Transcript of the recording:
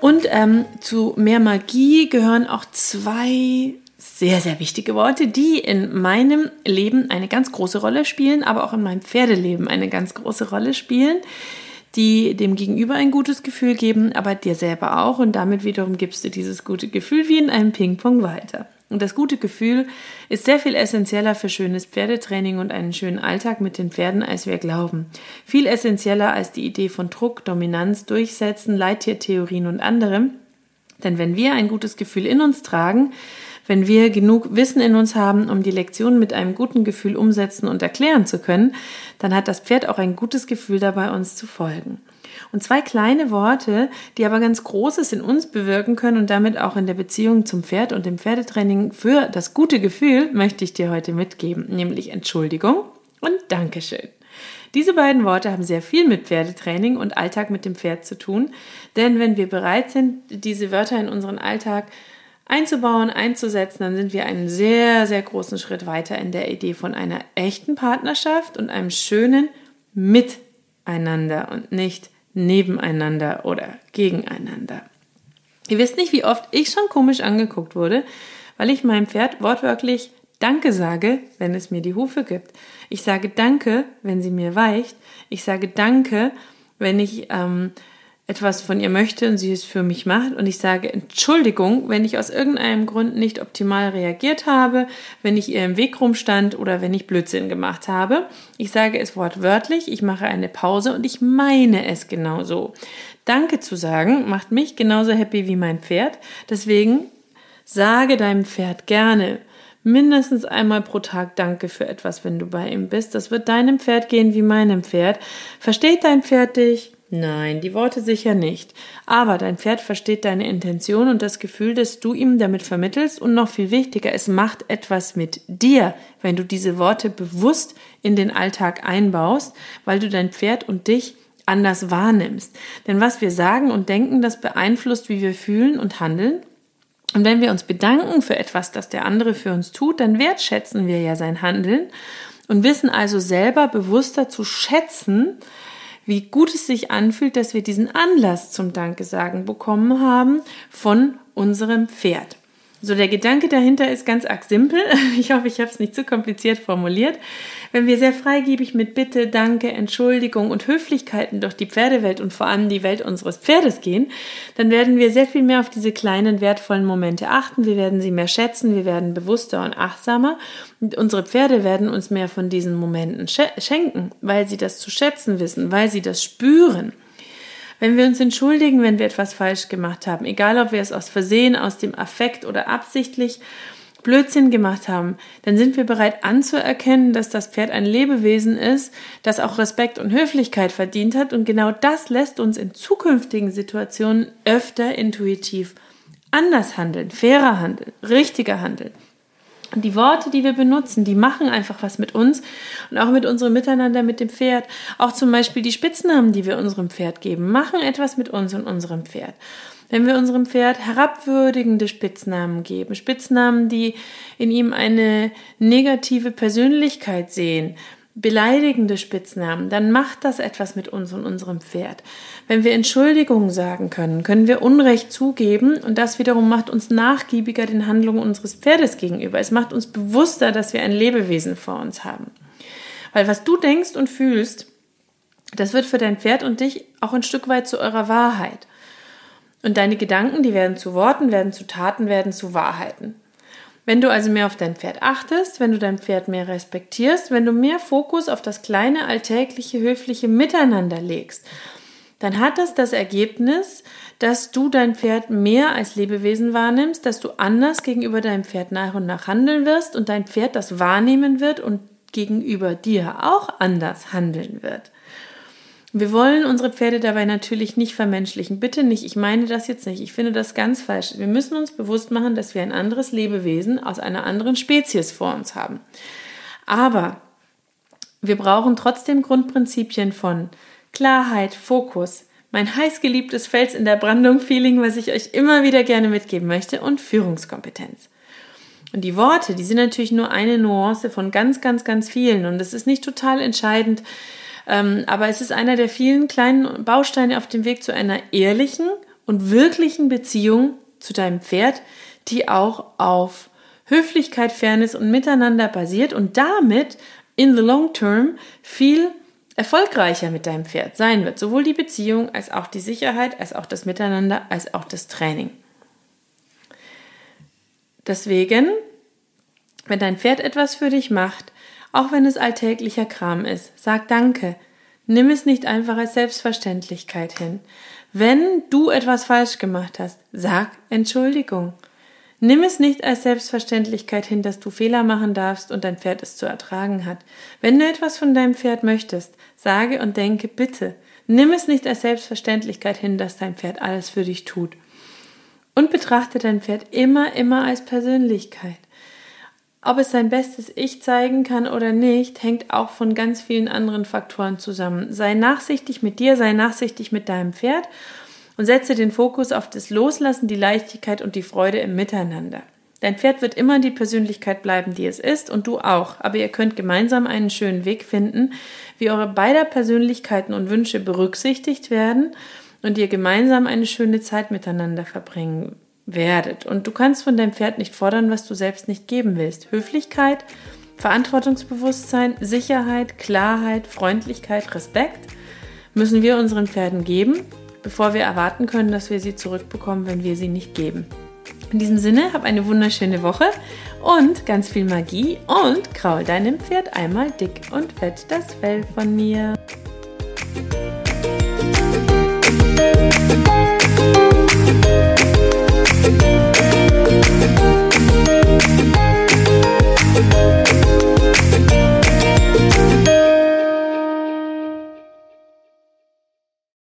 Und ähm, zu mehr Magie gehören auch zwei sehr, sehr wichtige Worte, die in meinem Leben eine ganz große Rolle spielen, aber auch in meinem Pferdeleben eine ganz große Rolle spielen, die dem Gegenüber ein gutes Gefühl geben, aber dir selber auch. Und damit wiederum gibst du dieses gute Gefühl wie in einem Ping-Pong weiter. Und das gute Gefühl ist sehr viel essentieller für schönes Pferdetraining und einen schönen Alltag mit den Pferden, als wir glauben. Viel essentieller als die Idee von Druck, Dominanz, Durchsetzen, Leittiertheorien und anderem. Denn wenn wir ein gutes Gefühl in uns tragen, wenn wir genug Wissen in uns haben, um die Lektion mit einem guten Gefühl umsetzen und erklären zu können, dann hat das Pferd auch ein gutes Gefühl dabei, uns zu folgen. Und zwei kleine Worte, die aber ganz Großes in uns bewirken können und damit auch in der Beziehung zum Pferd und dem Pferdetraining für das gute Gefühl, möchte ich dir heute mitgeben, nämlich Entschuldigung und Dankeschön. Diese beiden Worte haben sehr viel mit Pferdetraining und Alltag mit dem Pferd zu tun, denn wenn wir bereit sind, diese Wörter in unseren Alltag einzubauen, einzusetzen, dann sind wir einen sehr, sehr großen Schritt weiter in der Idee von einer echten Partnerschaft und einem schönen Miteinander und nicht nebeneinander oder gegeneinander. Ihr wisst nicht, wie oft ich schon komisch angeguckt wurde, weil ich meinem Pferd wortwörtlich Danke sage, wenn es mir die Hufe gibt. Ich sage Danke, wenn sie mir weicht. Ich sage Danke, wenn ich ähm, etwas von ihr möchte und sie es für mich macht und ich sage Entschuldigung, wenn ich aus irgendeinem Grund nicht optimal reagiert habe, wenn ich ihr im Weg rumstand oder wenn ich Blödsinn gemacht habe. Ich sage es wortwörtlich, ich mache eine Pause und ich meine es genauso. Danke zu sagen macht mich genauso happy wie mein Pferd. Deswegen sage deinem Pferd gerne mindestens einmal pro Tag Danke für etwas, wenn du bei ihm bist. Das wird deinem Pferd gehen wie meinem Pferd. Versteht dein Pferd dich? Nein, die Worte sicher nicht. Aber dein Pferd versteht deine Intention und das Gefühl, das du ihm damit vermittelst und noch viel wichtiger, es macht etwas mit dir, wenn du diese Worte bewusst in den Alltag einbaust, weil du dein Pferd und dich anders wahrnimmst. Denn was wir sagen und denken, das beeinflusst, wie wir fühlen und handeln. Und wenn wir uns bedanken für etwas, das der andere für uns tut, dann wertschätzen wir ja sein Handeln und wissen also selber bewusster zu schätzen, wie gut es sich anfühlt, dass wir diesen Anlass zum Danke sagen bekommen haben von unserem Pferd. So, der Gedanke dahinter ist ganz arg simpel. Ich hoffe, ich habe es nicht zu kompliziert formuliert. Wenn wir sehr freigebig mit Bitte, Danke, Entschuldigung und Höflichkeiten durch die Pferdewelt und vor allem die Welt unseres Pferdes gehen, dann werden wir sehr viel mehr auf diese kleinen, wertvollen Momente achten. Wir werden sie mehr schätzen, wir werden bewusster und achtsamer. Und unsere Pferde werden uns mehr von diesen Momenten schenken, weil sie das zu schätzen wissen, weil sie das spüren. Wenn wir uns entschuldigen, wenn wir etwas falsch gemacht haben, egal ob wir es aus Versehen, aus dem Affekt oder absichtlich, Blödsinn gemacht haben, dann sind wir bereit anzuerkennen, dass das Pferd ein Lebewesen ist, das auch Respekt und Höflichkeit verdient hat und genau das lässt uns in zukünftigen Situationen öfter intuitiv anders handeln, fairer handeln, richtiger handeln. Und die Worte, die wir benutzen, die machen einfach was mit uns und auch mit unserem Miteinander mit dem Pferd. Auch zum Beispiel die Spitznamen, die wir unserem Pferd geben, machen etwas mit uns und unserem Pferd. Wenn wir unserem Pferd herabwürdigende Spitznamen geben, Spitznamen, die in ihm eine negative Persönlichkeit sehen, beleidigende Spitznamen, dann macht das etwas mit uns und unserem Pferd. Wenn wir Entschuldigungen sagen können, können wir Unrecht zugeben und das wiederum macht uns nachgiebiger den Handlungen unseres Pferdes gegenüber. Es macht uns bewusster, dass wir ein Lebewesen vor uns haben. Weil was du denkst und fühlst, das wird für dein Pferd und dich auch ein Stück weit zu eurer Wahrheit. Und deine Gedanken, die werden zu Worten, werden zu Taten, werden zu Wahrheiten. Wenn du also mehr auf dein Pferd achtest, wenn du dein Pferd mehr respektierst, wenn du mehr Fokus auf das kleine, alltägliche, höfliche Miteinander legst, dann hat das das Ergebnis, dass du dein Pferd mehr als Lebewesen wahrnimmst, dass du anders gegenüber deinem Pferd nach und nach handeln wirst und dein Pferd das wahrnehmen wird und gegenüber dir auch anders handeln wird. Wir wollen unsere Pferde dabei natürlich nicht vermenschlichen. Bitte nicht. Ich meine das jetzt nicht. Ich finde das ganz falsch. Wir müssen uns bewusst machen, dass wir ein anderes Lebewesen aus einer anderen Spezies vor uns haben. Aber wir brauchen trotzdem Grundprinzipien von Klarheit, Fokus, mein heißgeliebtes Fels in der Brandung-Feeling, was ich euch immer wieder gerne mitgeben möchte, und Führungskompetenz. Und die Worte, die sind natürlich nur eine Nuance von ganz, ganz, ganz vielen. Und es ist nicht total entscheidend, aber es ist einer der vielen kleinen Bausteine auf dem Weg zu einer ehrlichen und wirklichen Beziehung zu deinem Pferd, die auch auf Höflichkeit, Fairness und Miteinander basiert und damit in the long term viel erfolgreicher mit deinem Pferd sein wird. Sowohl die Beziehung als auch die Sicherheit, als auch das Miteinander, als auch das Training. Deswegen, wenn dein Pferd etwas für dich macht, auch wenn es alltäglicher Kram ist, sag Danke. Nimm es nicht einfach als Selbstverständlichkeit hin. Wenn du etwas falsch gemacht hast, sag Entschuldigung. Nimm es nicht als Selbstverständlichkeit hin, dass du Fehler machen darfst und dein Pferd es zu ertragen hat. Wenn du etwas von deinem Pferd möchtest, sage und denke bitte. Nimm es nicht als Selbstverständlichkeit hin, dass dein Pferd alles für dich tut. Und betrachte dein Pferd immer, immer als Persönlichkeit. Ob es sein bestes Ich zeigen kann oder nicht, hängt auch von ganz vielen anderen Faktoren zusammen. Sei nachsichtig mit dir, sei nachsichtig mit deinem Pferd und setze den Fokus auf das Loslassen, die Leichtigkeit und die Freude im Miteinander. Dein Pferd wird immer die Persönlichkeit bleiben, die es ist, und du auch. Aber ihr könnt gemeinsam einen schönen Weg finden, wie eure beider Persönlichkeiten und Wünsche berücksichtigt werden und ihr gemeinsam eine schöne Zeit miteinander verbringen werdet. Und du kannst von deinem Pferd nicht fordern, was du selbst nicht geben willst. Höflichkeit, Verantwortungsbewusstsein, Sicherheit, Klarheit, Freundlichkeit, Respekt müssen wir unseren Pferden geben bevor wir erwarten können, dass wir sie zurückbekommen, wenn wir sie nicht geben. In diesem Sinne, hab eine wunderschöne Woche und ganz viel Magie und kraul deinem Pferd einmal dick und fett das Fell von mir.